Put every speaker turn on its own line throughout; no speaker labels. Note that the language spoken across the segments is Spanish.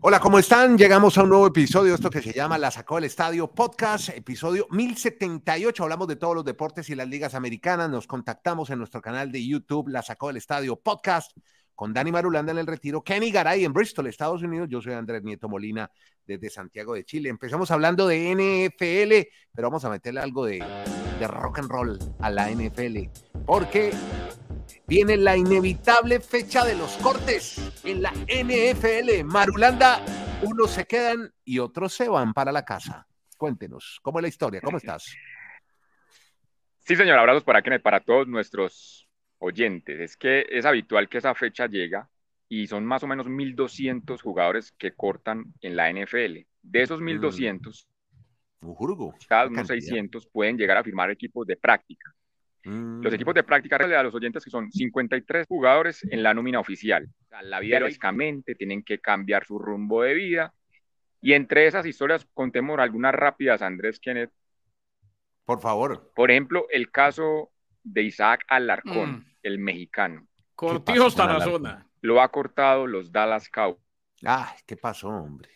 Hola, ¿cómo están? Llegamos a un nuevo episodio, esto que se llama La Sacó del Estadio Podcast, episodio 1078. Hablamos de todos los deportes y las ligas americanas. Nos contactamos en nuestro canal de YouTube, La Sacó del Estadio Podcast, con Dani Marulanda en el retiro, Kenny Garay en Bristol, Estados Unidos. Yo soy Andrés Nieto Molina desde Santiago de Chile. Empezamos hablando de NFL, pero vamos a meterle algo de, rock and roll a la NFL, porque Viene la inevitable fecha de los cortes en la NFL. Marulanda, unos se quedan y otros se van para la casa. Cuéntenos, ¿cómo es la historia? ¿Cómo estás?
Sí, señor, abrazos para, para todos nuestros oyentes. Es que es habitual que esa fecha llega y son más o menos 1.200 jugadores que cortan en la NFL. De esos 1.200,
mm.
cada unos 600 pueden llegar a firmar equipos de práctica. Los equipos de práctica a los oyentes que son 53 jugadores en la nómina oficial. la vida lógicamente tienen que cambiar su rumbo de vida. Y entre esas historias contemos algunas rápidas, Andrés Kenneth.
Por favor.
Por ejemplo, el caso de Isaac Alarcón, mm. El mexicano.
Cortijo hasta la zona.
Lo ha cortado los Dallas Cowboys.
Ah, ¿qué pasó, hombre?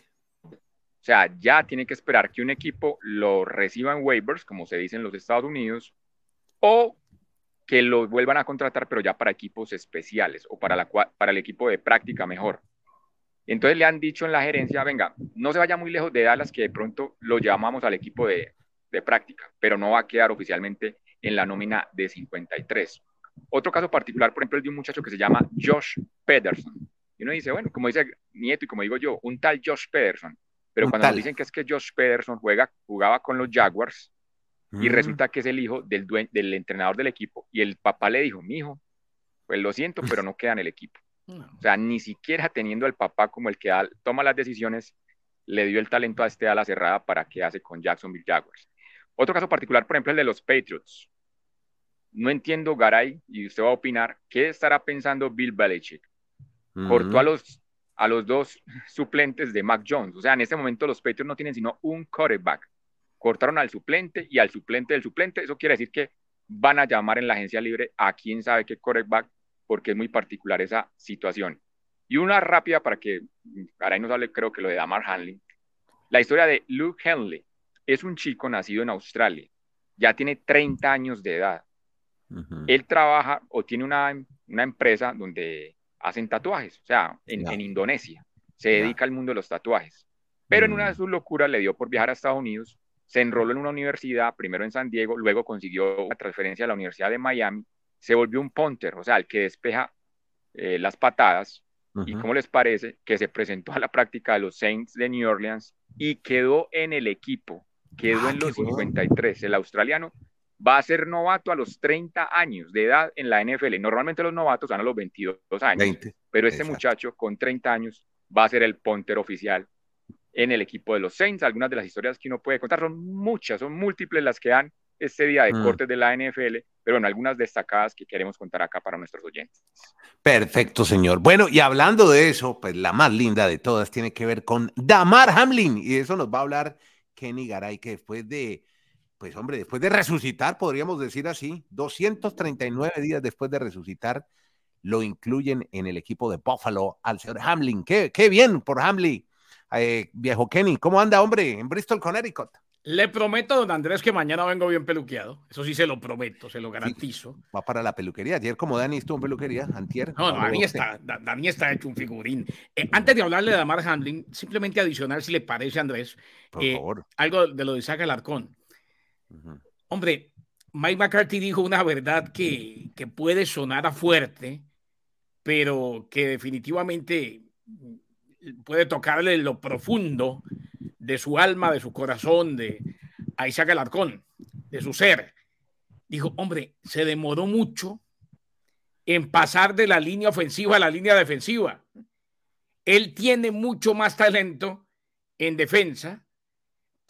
O sea, ya tiene que esperar que un equipo lo reciba en waivers, como se dice en los Estados Unidos, o que lo vuelvan a contratar, pero ya para equipos especiales o para, la, para el equipo de práctica mejor. Entonces le han dicho en la gerencia, venga, no se vaya muy lejos de Dallas, que de pronto lo llamamos al equipo de, de práctica, pero no va a quedar oficialmente en la nómina de 53. Otro caso particular, por ejemplo, es de un muchacho que se llama Josh Pederson. Y uno dice, bueno, como dice Nieto y como digo yo, un tal Josh Pederson. Pero cuando dicen que es que Josh Pederson juega, jugaba con los Jaguars, y mm. resulta que es el hijo del, del entrenador del equipo. Y el papá le dijo, mi hijo, pues lo siento, pero no queda en el equipo. O sea, ni siquiera teniendo al papá como el que toma las decisiones, le dio el talento a este ala cerrada para que hace con Jacksonville Jaguars. Otro caso particular, por ejemplo, el de los Patriots. No entiendo, Garay, y usted va a opinar, ¿qué estará pensando Bill Belichick? Cortó a los, a los dos suplentes de Mac Jones. O sea, en este momento los Patriots no tienen sino un quarterback cortaron al suplente y al suplente del suplente. Eso quiere decir que van a llamar en la agencia libre a quién sabe qué correctback, porque es muy particular esa situación. Y una rápida para que ahora nos hable, creo que lo de Damar Hanley. La historia de Luke Henley es un chico nacido en Australia, ya tiene 30 años de edad. Él trabaja o tiene una, una, empresa donde hacen tatuajes, o sea, en, Indonesia. Se dedica al mundo de los tatuajes. Pero en una de mm. sus locuras le dio por viajar a Estados Unidos se enroló en una universidad, primero en San Diego, luego consiguió una transferencia a la Universidad de Miami, se volvió un punter, o sea, el que despeja eh, las patadas. ¿Y cómo les parece que se presentó a la práctica de los Saints de New Orleans y quedó en el equipo, quedó ah, en los 53? El australiano va a ser novato a los 30 años de edad en la NFL. Normalmente los novatos van a los 22 años, pero este muchacho con 30 años va a ser el punter oficial en el equipo de los Saints. Algunas de las historias que uno puede contar son muchas, son múltiples las que dan este día de mm. cortes de la NFL, pero en algunas destacadas que queremos contar acá para nuestros oyentes.
Perfecto, señor. Bueno, y hablando de eso, pues la más linda de todas tiene que ver con Damar Hamlin, y eso nos va a hablar Kenny Garay, que después de, pues hombre, después de resucitar, podríamos decir así, 239 días después de resucitar, lo incluyen en el equipo de Buffalo al señor Hamlin. Qué, qué bien por Hamlin eh, viejo Kenny, ¿cómo anda, hombre, en Bristol, Connecticut?
Le prometo, don Andrés, que mañana vengo bien peluqueado. Eso sí se lo prometo, se lo garantizo.
va para la peluquería. Ayer, como Dani estuvo en peluquería, antier.
No, Dani, está, Dani está hecho un figurín. Eh, antes de hablarle de Damar Handling, simplemente adicionar, si le parece, Andrés, Por eh, favor. algo de lo de Isaac Alarcón. Hombre, Mike McCarthy dijo una verdad que, que puede sonar a fuerte, pero que definitivamente puede tocarle lo profundo de su alma, de su corazón, de Isaac Alarcón, de su ser. Dijo, hombre, se demoró mucho en pasar de la línea ofensiva a la línea defensiva. Él tiene mucho más talento en defensa,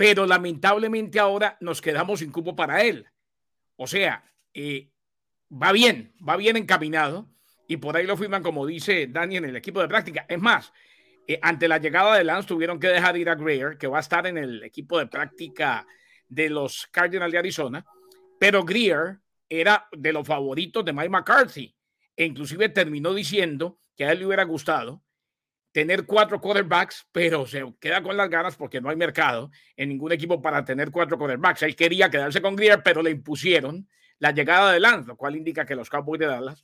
pero lamentablemente ahora nos quedamos sin cupo para él. O sea, eh, va bien, va bien encaminado y por ahí lo firman, como dice Dani, en el equipo de práctica. Es más, eh, ante la llegada de Lance tuvieron que dejar ir a Greer, que va a estar en el equipo de práctica de los Cardinals de Arizona, pero Greer era de los favoritos de Mike McCarthy e inclusive terminó diciendo que a él le hubiera gustado tener cuatro quarterbacks, pero se queda con las ganas porque no hay mercado en ningún equipo para tener cuatro quarterbacks. Él quería quedarse con Greer, pero le impusieron la llegada de Lance, lo cual indica que los Cowboys de Dallas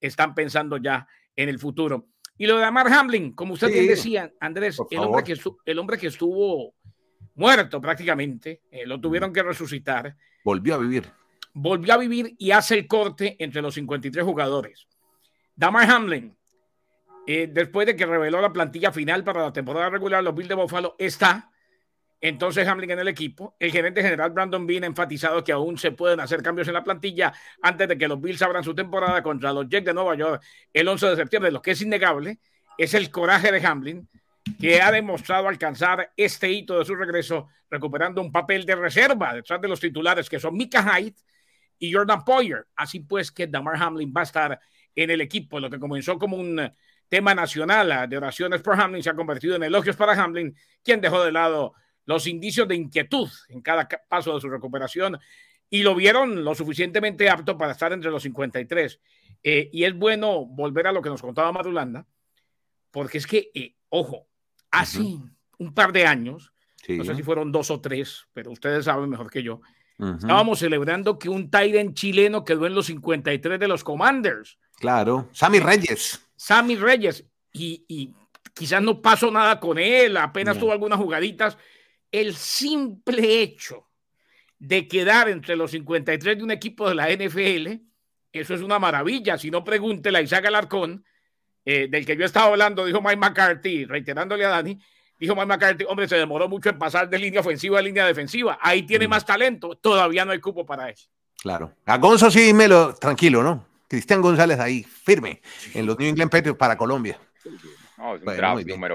están pensando ya en el futuro. Y lo de Amar Hamlin, como usted bien decía, Andrés, el hombre, que el hombre que estuvo muerto prácticamente, eh, lo tuvieron que resucitar.
Volvió a vivir.
Volvió a vivir y hace el corte entre los 53 jugadores. Damar Hamlin, después de que reveló la plantilla final para la temporada regular, los Bills de Buffalo está entonces Hamlin en el equipo. El gerente general Brandon Bean ha enfatizado que aún se pueden hacer cambios en la plantilla antes de que los Bills abran su temporada contra los Jets de Nueva York el 11 de septiembre. Lo que es innegable es el coraje de Hamlin, que ha demostrado alcanzar este hito de su regreso, recuperando un papel de reserva detrás de los titulares que son Mika Hyde y Jordan Poyer. Así pues que Damar Hamlin va a estar en el equipo, lo que comenzó como un tema nacional de oraciones por Hamlin se ha convertido en elogios para Hamlin, quien dejó de lado los indicios de inquietud en cada paso de su recuperación y lo vieron lo suficientemente apto para estar entre los 53. Eh, y es bueno volver a lo que nos contaba Marulanda, porque es que, eh, ojo, hace un par de años, no sé si fueron dos o tres, pero ustedes saben mejor que yo, estábamos celebrando que un Tyrant chileno quedó en los 53 de los Commanders.
Claro, Sammy Reyes.
Sammy Reyes, y, quizás no pasó nada con él, apenas tuvo algunas jugaditas, el simple hecho de quedar entre los 53 de un equipo de la NFL, eso es una maravilla. Si no, pregúntele a Isaac Alarcón, eh, del que yo estaba hablando, dijo Mike McCarthy, reiterándole a Dani, dijo Mike McCarthy, hombre, se demoró mucho en pasar de línea ofensiva a línea defensiva. Ahí tiene mm. más talento, todavía no hay cupo para eso.
Claro. A Gonzo sí, lo tranquilo, ¿no? Cristian González ahí, firme, en los New England Patriots para Colombia.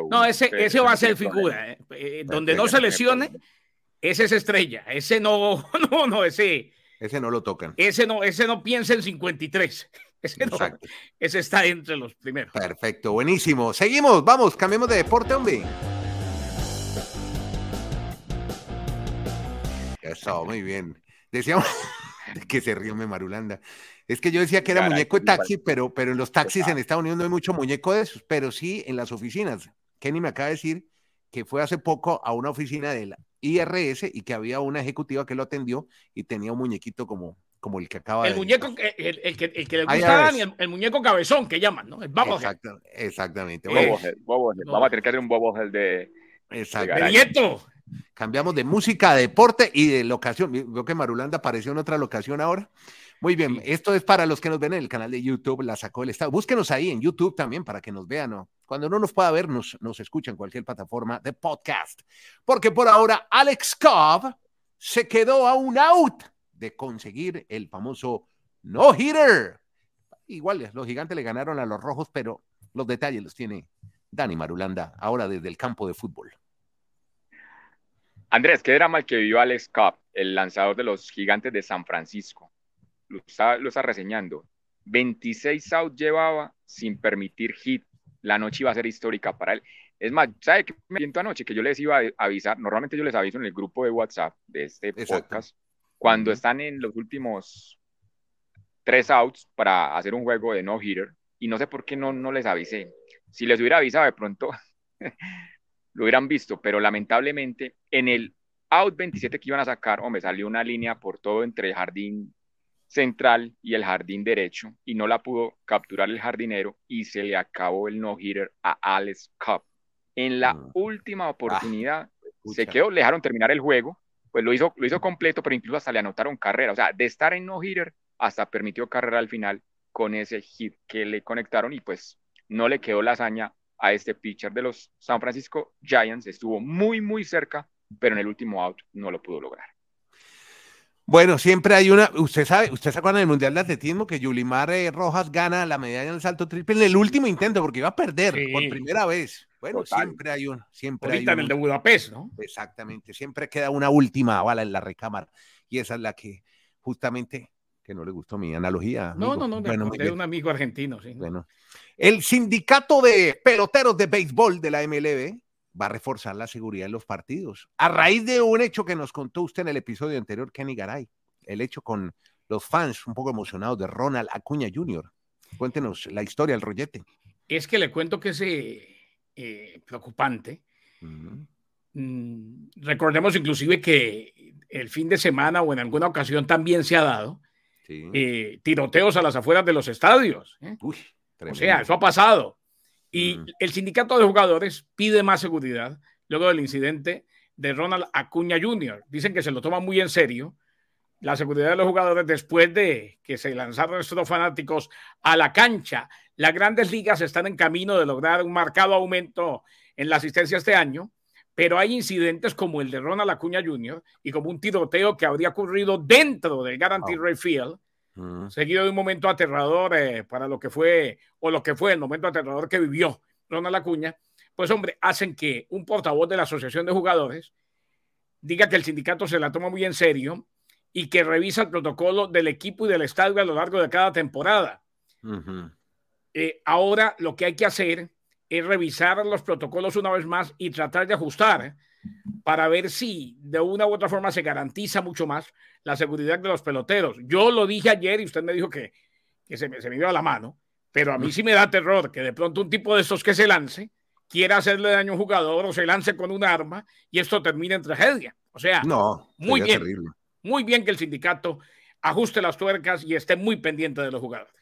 No, ese, ese va a ser figura. Eh. Eh, donde no se lesione, ese es estrella. Ese no, no, no, ese.
Ese no lo tocan.
Ese no, ese no piensa en 53. Ese, no, ese está entre los primeros.
Perfecto, buenísimo. Seguimos, vamos, cambiemos de deporte, hombre. Eso, muy bien. Decíamos que se ríe Marulanda. Es que yo decía que era muñeco de taxi, pero, pero en los taxis en Estados Unidos no hay mucho muñeco de esos, pero sí en las oficinas. Kenny me acaba de decir que fue hace poco a una oficina de la IRS y que había una ejecutiva que lo atendió y tenía un muñeco como, como el que acaba
el
de...
Muñeco, el, el, que, el que le gusta a el, muñeco cabezón que llaman, ¿no? El
exactamente.
Vamos a tener que hacer un bobohead de...
Exacto.
Cambiamos de música, de deporte y de locación. Veo que Marulanda apareció en otra locación ahora. Muy bien, esto es para los que nos ven en el canal de YouTube, la sacó el Estado. Búsquenos ahí en YouTube también para que nos vean. ¿no? Cuando no nos pueda ver, nos, nos escucha en cualquier plataforma de podcast. Porque por ahora, Alex Cobb se quedó a un out de conseguir el famoso no-hitter. Igual, los gigantes le ganaron a los rojos, pero los detalles los tiene Dani Marulanda ahora desde el campo de fútbol.
Andrés, qué drama el que vivió Alex Cobb, el lanzador de los gigantes de San Francisco lo está, reseñando. 26 out llevaba sin permitir hit. La noche iba a ser histórica para él. Es más, ¿sabe qué me siento anoche? Que yo les iba a avisar. Normalmente yo les aviso en el grupo de WhatsApp de este podcast. Cuando están en los últimos tres outs para hacer un juego de no-hitter. Y no sé por qué no, no les avisé. Si les hubiera avisado, de pronto lo hubieran visto. Pero lamentablemente, en el out 27 que iban a sacar, hombre, salió una línea por todo entre jardín central y el jardín derecho y no la pudo capturar el jardinero y se le acabó el no-hitter a Alex Cobb. En la mm. última oportunidad ah, se quedó, le dejaron terminar el juego, pues lo hizo, lo hizo completo, pero incluso hasta le anotaron carrera. O sea, de estar en no-hitter hasta permitió carrera al final con ese hit que le conectaron y pues no le quedó la hazaña a este pitcher de los San Francisco Giants. Estuvo muy, muy cerca, pero en el último out no lo pudo lograr.
Bueno, siempre hay una. Usted sabe, usted se acuerda del Mundial de Atletismo que Yulimar eh, Rojas gana la medalla en el salto triple en el último intento porque iba a perder por primera vez. Bueno, siempre hay una. Siempre
Ahorita
en
el de Budapest, ¿no?
Exactamente. Siempre queda una última bala en la recámara. Y esa es la que justamente que no le gustó mi analogía.
No, no, no, bueno, de un amigo argentino, sí.
Bueno, el sindicato de peloteros de béisbol de la MLB va a reforzar la seguridad en los partidos. A raíz de un hecho que nos contó usted en el episodio anterior, Kenny Garay, el hecho con los fans un poco emocionados de Ronald Acuña Jr. Cuéntenos la historia, el rollete.
Es que le cuento que ese, eh, preocupante. Mm, recordemos inclusive que el fin de semana o en alguna ocasión también se ha dado eh, tiroteos a las afueras de los estadios. ¿eh? o sea, eso ha pasado. Y el sindicato de jugadores pide más seguridad luego del incidente de Ronald Acuña Jr. Dicen que se lo toma muy en serio la seguridad de los jugadores después de que se lanzaron estos fanáticos a la cancha. Las grandes ligas están en camino de lograr un marcado aumento en la asistencia este año, pero hay incidentes como el de Ronald Acuña Jr. y como un tiroteo que habría ocurrido dentro del Guarantee Ray Field, seguido de un momento aterrador eh, para lo que fue, o lo que fue el momento aterrador que vivió Ronald Acuña, pues hombre, hacen que un portavoz de la Asociación de Jugadores diga que el sindicato se la toma muy en serio y que revisa el protocolo del equipo y del estadio a lo largo de cada temporada. Eh, ahora lo que hay que hacer es revisar los protocolos una vez más y tratar de ajustar. Para ver si de una u otra forma se garantiza mucho más la seguridad de los peloteros. Yo lo dije ayer y usted me dijo que, se, me, se me dio a la mano, pero a mí sí me da terror que de pronto un tipo de estos que se lance quiera hacerle daño a un jugador o se lance con un arma y esto termine en tragedia. O sea, no, muy bien muy bien que el sindicato ajuste las tuercas y esté muy pendiente de los jugadores.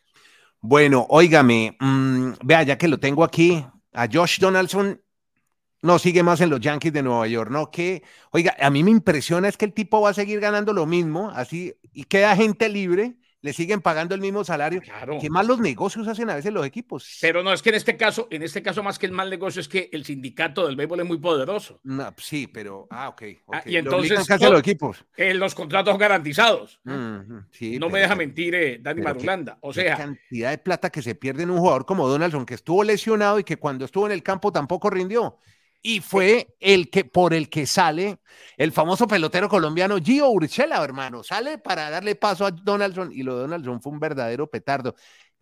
Bueno, óigame, mm, vea, ya que lo tengo aquí, a Josh Donaldson no sigue más en los Yankees de Nueva York, ¿no? Que, oiga, a mí me impresiona es que el tipo va a seguir ganando lo mismo, así, y queda gente libre le siguen pagando el mismo salario. Claro. Qué malos negocios hacen a veces los equipos.
Pero no, es que en este caso, en este caso más que el mal negocio es que el sindicato del béisbol es muy poderoso.
No, sí, pero, ah, ok.
Ah, y entonces, los equipos? Eh, los contratos garantizados. no me deja mentir eh, Dani Marulanda. O sea, la
cantidad de plata que se pierde en un jugador como Donaldson, que estuvo lesionado y que cuando estuvo en el campo tampoco rindió y fue el que por el que sale el famoso pelotero colombiano Gio Urchela, hermano, sale para darle paso a Donaldson y lo de Donaldson fue un verdadero petardo.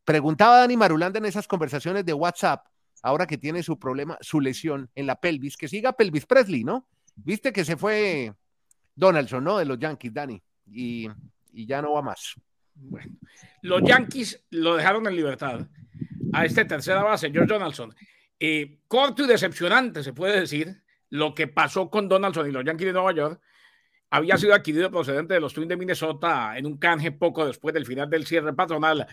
Preguntaba Dani Marulanda en esas conversaciones de WhatsApp, ahora que tiene su problema, su lesión en la pelvis, que siga pelvis Presley, ¿no? Viste que se fue Donaldson, ¿no? De los Yankees, Dani, y, y ya no va más.
Bueno, los Yankees lo dejaron en libertad a este tercera base, George Donaldson. Eh, corto y decepcionante, se puede decir, lo que pasó con Donaldson y los Yankees de Nueva York. Había sido adquirido procedente de los Twins de Minnesota en un canje poco después del final del cierre patronal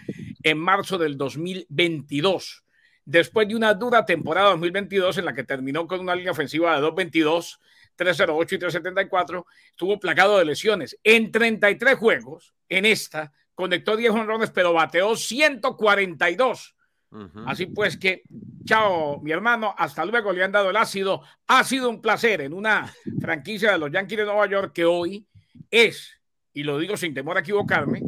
en marzo del 2022. Después de una dura temporada 2022 en la que terminó con una línea ofensiva de 222, 308 y 374, estuvo plagado de lesiones. En 33 juegos, en esta, conectó 10 honrones, pero bateó 142 Así pues que, chao, mi hermano, hasta luego, le han dado el ácido. Ha sido un placer en una franquicia de los Yankees de Nueva York que hoy es, y lo digo sin temor a equivocarme,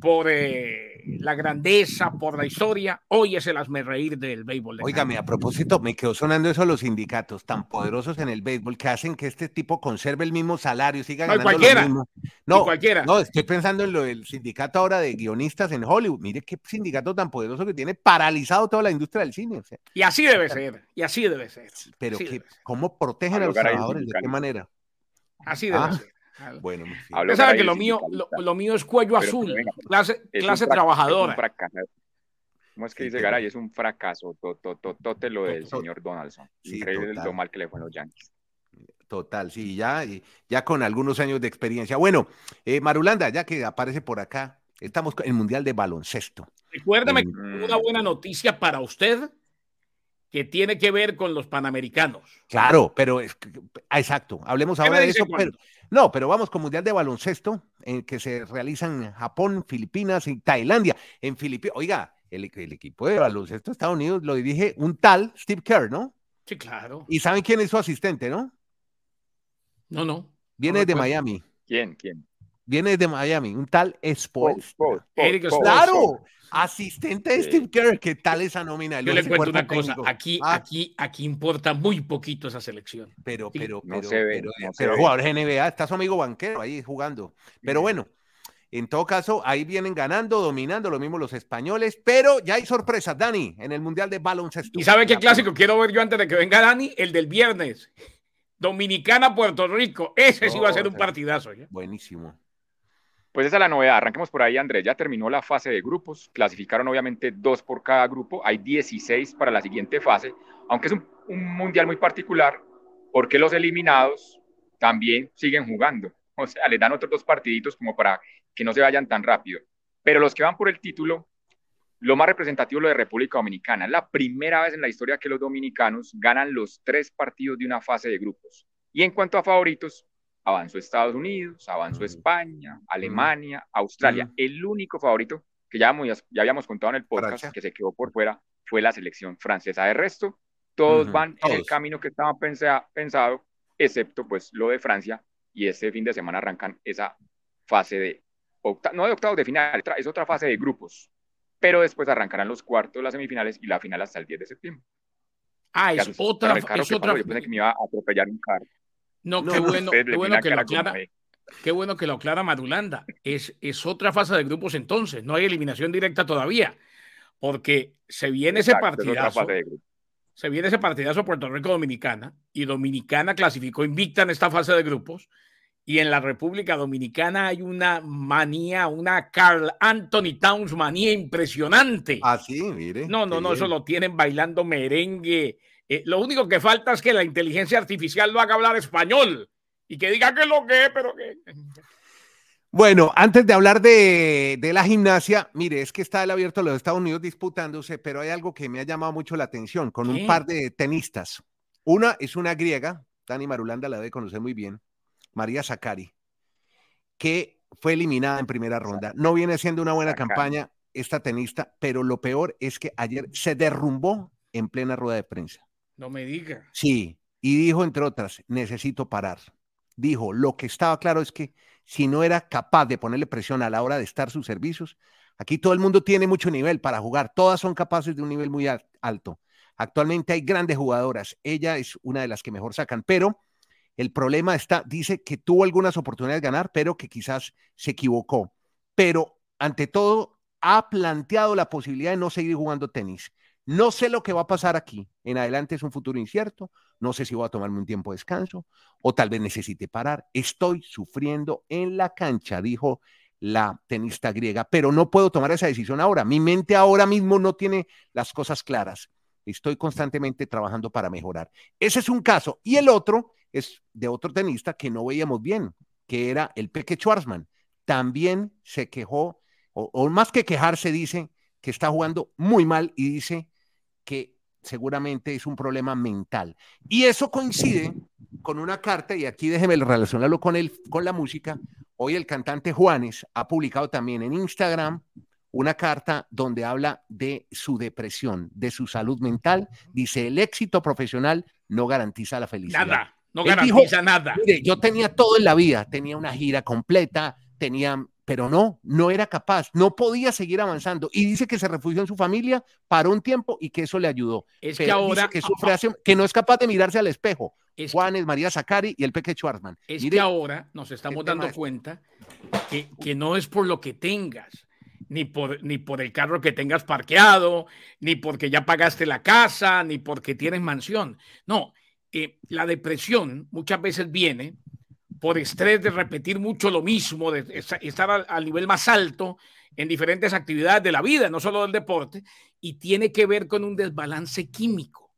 por eh, la grandeza, por la historia, hoy es el reír del béisbol.
Óigame, a propósito, me quedó sonando eso los sindicatos tan poderosos en el béisbol que hacen que este tipo conserve el mismo salario, siga ganando
cualquiera,
lo mismo. No, cualquiera. No, estoy pensando en lo del sindicato ahora de guionistas en Hollywood. Mire qué sindicato tan poderoso que tiene paralizado toda la industria del cine.
y así debe ser, y así debe ser.
Pero que, ¿cómo protegen a, los trabajadores? ¿De qué manera?
Así debe ah. ser. Bueno, que lo mío, lo, mío es cuello azul, clase, clase trabajadora.
¿Cómo es que dice Garay? Es un fracaso, tote lo del señor Donaldson. Increíble lo mal que le fue a los Yankees.
Total, sí, ya, ya con algunos años de experiencia. Bueno, eh, Marulanda, ya que aparece por acá, estamos en el Mundial de Baloncesto.
Recuérdame una buena noticia para usted que tiene que ver con los panamericanos.
Claro, pero es, exacto, hablemos ahora de eso. no, pero vamos con Mundial de Baloncesto, en que se realizan en Japón, Filipinas y Tailandia. En Filipinas, oiga, el, equipo de baloncesto de Estados Unidos lo dirige un tal Steve Kerr, ¿no?
Sí, claro.
¿Y saben quién es su asistente, no?
No, no.
Viene de Miami.
¿Quién? ¿Quién?
Viene de Miami, un tal Spoelstra. Claro, asistente de Steve Kerr, ¿qué tal esa nómina?
Yo le cuento una cosa, aquí, ah. aquí, aquí importa muy poquito esa selección.
Pero, pero, pero, pero, pero jugadores NBA, está su amigo banquero ahí jugando. Pero bueno, en todo caso, ahí vienen ganando, dominando, lo mismo los españoles, pero ya hay sorpresas, Dani, en el Mundial de Baloncesto.
¿Y sabe qué clásico quiero ver yo antes de que venga Dani? El del viernes. Dominicana, Puerto Rico. Ese sí va a ser un partidazo.
Buenísimo.
Pues esa es la novedad. Arranquemos por ahí, Andrés. Ya terminó la fase de grupos. Clasificaron obviamente dos por cada grupo. Hay 16 para la siguiente fase, aunque es un, un mundial muy particular porque los eliminados también siguen jugando. O sea, les dan otros dos partiditos como para que no se vayan tan rápido. Pero los que van por el título, lo más representativo es lo de República Dominicana. Es la primera vez en la historia que los dominicanos ganan los tres partidos de una fase de grupos. Y en cuanto a favoritos, avanzó Estados Unidos, avanzó España, Alemania, Australia. El único favorito que ya, ya habíamos contado en el podcast que se quedó por fuera fue la selección francesa. De resto, todos van en el camino que estaba pensado, excepto pues lo de Francia, y este fin de semana arrancan esa fase de, no de octavos de final, es otra fase de grupos, pero después arrancarán los cuartos, las semifinales y la final hasta el 10 de septiembre.
Ah, es otra, es otra.
Yo pensé que me iba a atropellar un carro.
No, qué bueno, qué bueno que lo aclara. Qué bueno que lo aclara Madulanda. Es, es otra fase de grupos entonces, no hay eliminación directa todavía, porque se viene ese partidazo se viene ese partidazo Puerto Rico Dominicana y Dominicana clasificó invicta en esta fase de grupos y en la República Dominicana hay una manía, una Carl Anthony Towns manía impresionante.
Ah, sí, mire.
No, no, no, eso lo tienen bailando merengue. Eh, lo único que falta es que la inteligencia artificial lo haga hablar español y que diga que lo que, pero que...
Bueno, antes de hablar de, la gimnasia, mire, es que está el abierto de los Estados Unidos disputándose, pero hay algo que me ha llamado mucho la atención con un par de tenistas. Una es una griega, Dani Marulanda la debe conocer muy bien, María Zakari, que fue eliminada en primera ronda. No viene siendo una buena campaña esta tenista, pero lo peor es que ayer se derrumbó en plena rueda de prensa.
No me diga.
Sí, y dijo, entre otras, necesito parar. Dijo, lo que estaba claro es que si no era capaz de ponerle presión a la hora de estar sus servicios. Aquí todo el mundo tiene mucho nivel para jugar, todas son capaces de un nivel muy alto. Actualmente hay grandes jugadoras, ella es una de las que mejor sacan, pero el problema está, dice que tuvo algunas oportunidades de ganar, pero que quizás se equivocó. Pero ante todo, ha planteado la posibilidad de no seguir jugando tenis. No sé lo que va a pasar aquí. En adelante es un futuro incierto. No sé si voy a tomarme un tiempo de descanso o tal vez necesite parar. Estoy sufriendo en la cancha, dijo la tenista griega, pero no puedo tomar esa decisión ahora. Mi mente ahora mismo no tiene las cosas claras. Estoy constantemente trabajando para mejorar. Ese es un caso. Y el otro es de otro tenista que no veíamos bien, que era el Peque Schwarzman. También se quejó, o, o más que quejarse, dice que está jugando muy mal y dice que seguramente es un problema mental. Y eso coincide con una carta, y aquí déjeme relacionarlo con, el, con la música. Hoy el cantante Juanes ha publicado también en Instagram una carta donde habla de su depresión, de su salud mental. Dice, el éxito profesional no garantiza la felicidad.
Nada, no garantiza nada.
yo tenía todo en la vida, tenía una gira completa, tenía pero no, no era capaz, no podía seguir avanzando. Y dice que se refugió en su familia, para un tiempo y que eso le ayudó.
Es que ahora.
Que, sufre que no es capaz de mirarse al espejo. Juanes, María Zacari y el Peque Schwarzman.
Es que ahora nos estamos dando cuenta que, que no es por lo que tengas, ni por, ni por el carro que tengas parqueado, ni porque ya pagaste la casa, ni porque tienes mansión. No, eh, la depresión muchas veces viene por estrés de repetir mucho lo mismo, de estar al, nivel más alto en diferentes actividades de la vida, no solo del deporte, y tiene que ver con un desbalance químico.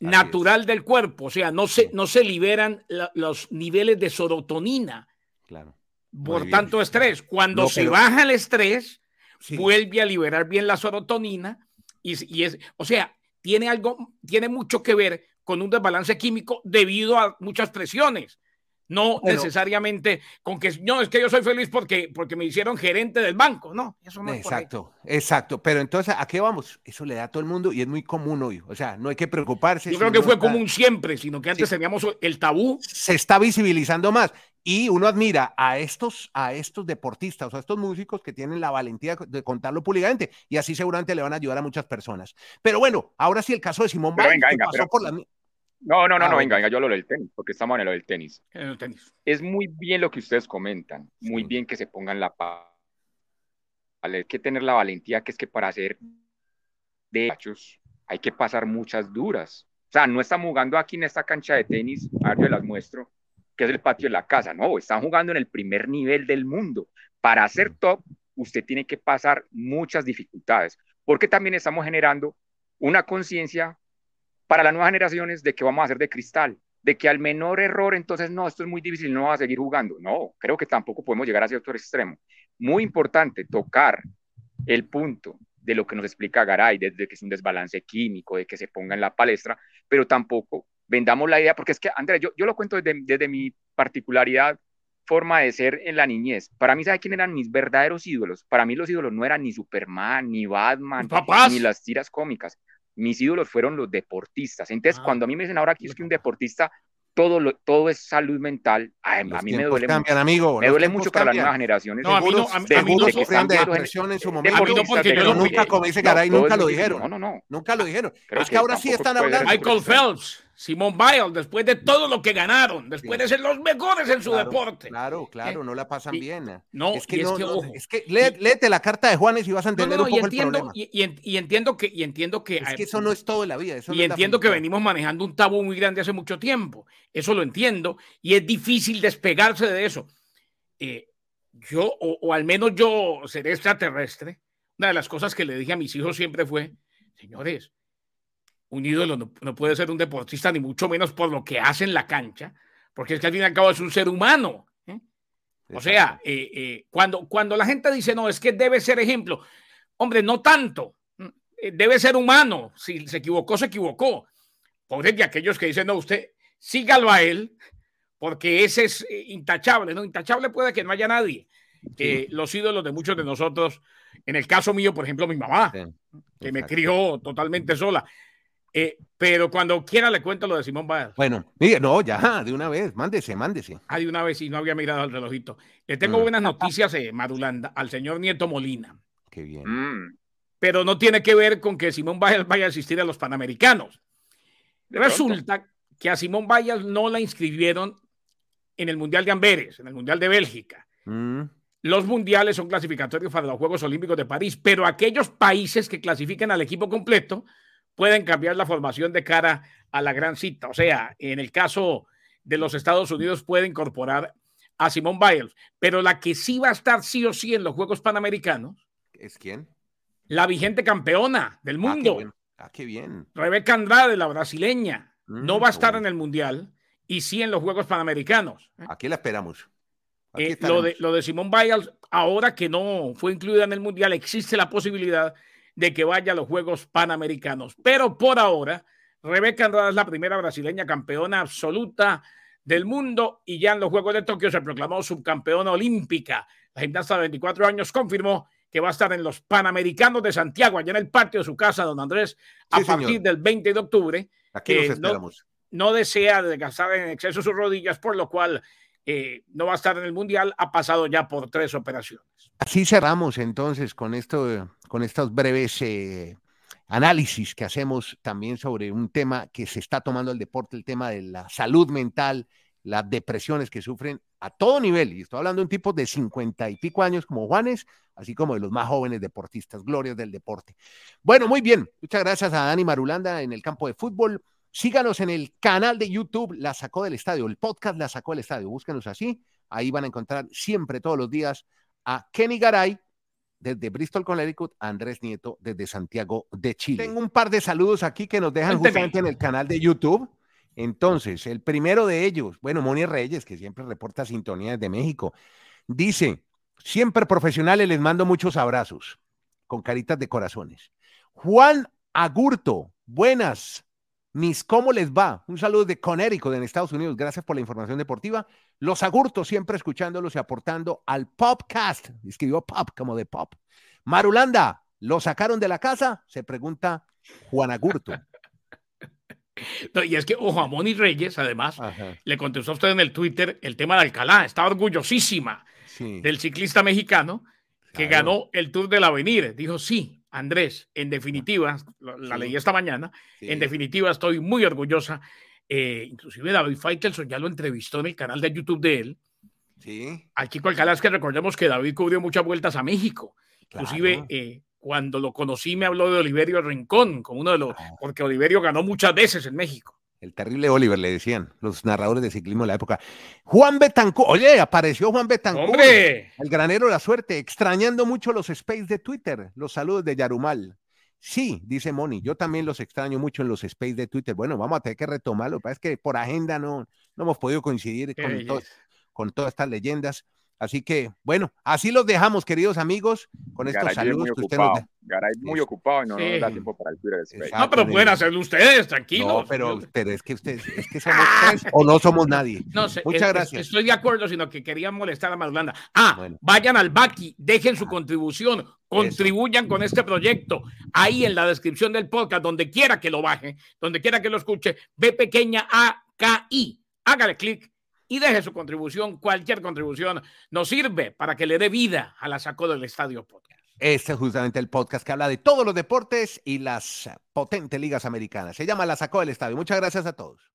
natural del cuerpo, o sea, no se, no se liberan los niveles de serotonina
claro.
por tanto estrés. Cuando se baja el estrés, vuelve a liberar bien la serotonina y, y, es, o sea, tiene algo, tiene mucho que ver con un desbalance químico debido a muchas presiones. No necesariamente con que no es que yo soy feliz porque, porque me hicieron gerente del banco, no, eso no
Exacto, exacto. Pero entonces, ¿a qué vamos? Eso le da a todo el mundo y es muy común hoy. O sea, no hay que preocuparse.
Yo creo que fue común siempre, sino que antes teníamos el tabú.
Se está visibilizando más. Y uno admira a estos, a estos deportistas, o a estos músicos que tienen la valentía de contarlo públicamente. Y así seguramente le van a ayudar a muchas personas. Pero bueno, ahora sí el caso de Simón
Biles, pasó por la no, no, no, no, venga, venga, yo lo del tenis, porque estamos en lo del tenis.
el tenis.
Es muy bien lo que ustedes comentan, muy bien que se pongan la paz. Hay que tener la valentía que es que para hacer de hechos hay que pasar muchas duras. O sea, no estamos jugando aquí en esta cancha de tenis, a ver, yo las muestro, que es el patio de la casa. No, están jugando en el primer nivel del mundo. Para ser top, usted tiene que pasar muchas dificultades, porque también estamos generando una conciencia para las nuevas generaciones de que vamos a hacer de cristal, de que al menor error, entonces no, esto es muy difícil, no va a seguir jugando. No, creo que tampoco podemos llegar a cierto extremo. Muy importante tocar el punto de lo que nos explica Garay, desde que es un desbalance químico, de que se ponga en la palestra, pero tampoco vendamos la idea, porque es que, Andrea, yo, yo lo cuento desde, desde mi particularidad, forma de ser en la niñez. Para mí, ¿sabe quién eran mis verdaderos ídolos? Para mí los ídolos no eran ni Superman, ni Batman, ni las tiras cómicas. Mis ídolos fueron los deportistas. Entonces, ah. cuando a mí me dicen ahora que es que un deportista todo, lo, todo es salud mental. a mí me duele
cambian,
mucho.
Amigo,
me duele mucho para las nuevas generaciones.
No, a mí no, a, mí no sufren de depresión en su momento. pero nunca, como dice Garay, nunca lo dijeron. No, no, no. Nunca lo dijeron. es que, ahora sí están hablando.
Michael Phelps. Simón Biles, después de todo lo que ganaron, después de ser los mejores en su deporte.
Claro, claro, no la pasan bien. No, es que, no, es que, léete la carta de Juanes y vas a entender un poco
entiendo,
el problema.
Y, entiendo que, y entiendo que.
Es que eso no es todo en la vida.
y entiendo que venimos manejando un tabú muy grande hace mucho tiempo. Eso lo entiendo. Y es difícil despegarse de eso. Eh, yo, o, o al menos yo seré extraterrestre. Una de las cosas que le dije a mis hijos siempre fue, señores, un ídolo no, puede ser un deportista, ni mucho menos por lo que hace en la cancha, porque es que al fin y al cabo es un ser humano. ¿eh? O sea, eh, eh, cuando, cuando la gente dice, no, es que debe ser ejemplo, hombre, no tanto, debe ser humano, si se equivocó, se equivocó. Pobres de aquellos que dicen, no, usted sígalo a él, porque ese es intachable, ¿no? Intachable puede que no haya nadie. los ídolos de muchos de nosotros, en el caso mío, por ejemplo, mi mamá, que me crió totalmente sola, eh, pero cuando quiera le cuento lo de Simón Biles.
Bueno, mire, no, ya, de una vez, mándese, mándese.
Ah, de una vez, y no había mirado el relojito. Le tengo mm. buenas noticias, eh, Marulanda, al señor Nieto Molina.
Qué bien. Mm.
Pero no tiene que ver con que Simón Biles vaya a asistir a los Panamericanos. Resulta que a Simón Biles no la inscribieron en el Mundial de Amberes, en el Mundial de Bélgica. Mm. Los mundiales son clasificatorios para los Juegos Olímpicos de París, pero aquellos países que clasifican al equipo completo pueden cambiar la formación de cara a la gran cita. O sea, en el caso de los Estados Unidos puede incorporar a Simón Biles, pero la que sí va a estar sí o sí en los Juegos Panamericanos.
¿Es quién?
La vigente campeona del ah, mundo.
Ah, qué bien.
Rebeca Andrade, la brasileña. Mm, no va a estar en el Mundial y sí en los Juegos Panamericanos.
Aquí la esperamos.
Eh, lo, de, lo de Simón Biles, ahora que no fue incluida en el Mundial, existe la posibilidad de que vaya a los Juegos Panamericanos. Pero por ahora, Rebeca Andrade es la primera brasileña campeona absoluta del mundo y ya en los Juegos de Tokio se proclamó subcampeona olímpica. La gimnasta de 24 años confirmó que va a estar en los Panamericanos de Santiago, allá en el patio de su casa, don Andrés, a partir del 20 de octubre.
Aquí nos esperamos.
No, no desea desgastar en exceso sus rodillas, por lo cual eh, no va a estar en el Mundial, ha pasado ya por tres operaciones.
Así cerramos entonces con, esto, con estos breves eh, análisis que hacemos también sobre un tema que se está tomando el deporte, el tema de la salud mental, las depresiones que sufren a todo nivel. Y estoy hablando de un tipo de cincuenta y pico años como Juanes, así como de los más jóvenes deportistas, glorias del deporte. Bueno, muy bien. Muchas gracias a Dani Marulanda en el campo de fútbol. Síganos en el canal de YouTube, La Sacó del Estadio, el podcast La Sacó del Estadio. Búsquenos así. Ahí van a encontrar siempre, todos los días, a Kenny Garay desde Bristol, Connecticut, a Andrés Nieto desde Santiago de Chile. Tengo un par de saludos aquí que nos dejan justamente en el canal de YouTube. Entonces, el primero de ellos, bueno, Moni Reyes, que siempre reporta sintonía desde México, dice, siempre profesionales, les mando muchos abrazos con caritas de corazones. Juan Agurto, buenas. Mis, ¿cómo les va? Un saludo de Connecticut, en Estados Unidos. Gracias por la información deportiva. Los Agurtos siempre escuchándolos y aportando al Popcast. Escribió pop como de pop. Marulanda, ¿lo sacaron de la casa? Se pregunta Juan Agurto.
y es que, ojo, a Moni Reyes, además, le contestó a usted en el Twitter el tema de Alcalá. Está orgullosísima del ciclista mexicano que ganó el Tour del Avenir. Dijo, sí, Andrés, en definitiva, la, leí esta mañana, en definitiva estoy muy orgullosa. Eh, inclusive David Faitelson ya lo entrevistó en el canal de YouTube de él. Sí. Al chico Alcalá es que recordemos que David cubrió muchas vueltas a México. Inclusive eh, cuando lo conocí me habló de Oliverio Rincón, como uno de los, porque Oliverio ganó muchas veces en México.
El terrible Oliver, le decían los narradores de ciclismo de la época. Juan Betancourt, oye, apareció Juan Betancourt, ¡Hombre! el granero de la suerte, extrañando mucho los space de Twitter. Los saludos de Yarumal. Sí, dice Moni, yo también los extraño mucho en los space de Twitter. Bueno, vamos a tener que retomarlo. Es que por agenda no, no hemos podido coincidir con, con todas estas leyendas. Así que, bueno, así los dejamos, queridos amigos, con estos saludos que usted nos
Garay muy ocupado y no nos da tiempo para el Twitter.
No, pero pueden hacerlo ustedes, tranquilos. No,
pero, es que ustedes, es que somos tres o no somos nadie.
No sé, Muchas gracias. Estoy de acuerdo, sino que quería molestar a Marulanda. Ah, vayan al Baki, dejen su ah. contribución, contribuyan con este proyecto. Ahí en la descripción del podcast, donde quiera que lo baje, donde quiera que lo escuche, ve pequeña A, K, I. Hágale clic y deje su contribución. Cualquier contribución nos sirve para que le dé vida a la Sacó del Estadio Podcast.
Este es justamente el podcast que habla de todos los deportes y las potentes ligas americanas. Se llama La Sacó del Estadio. Muchas gracias a todos.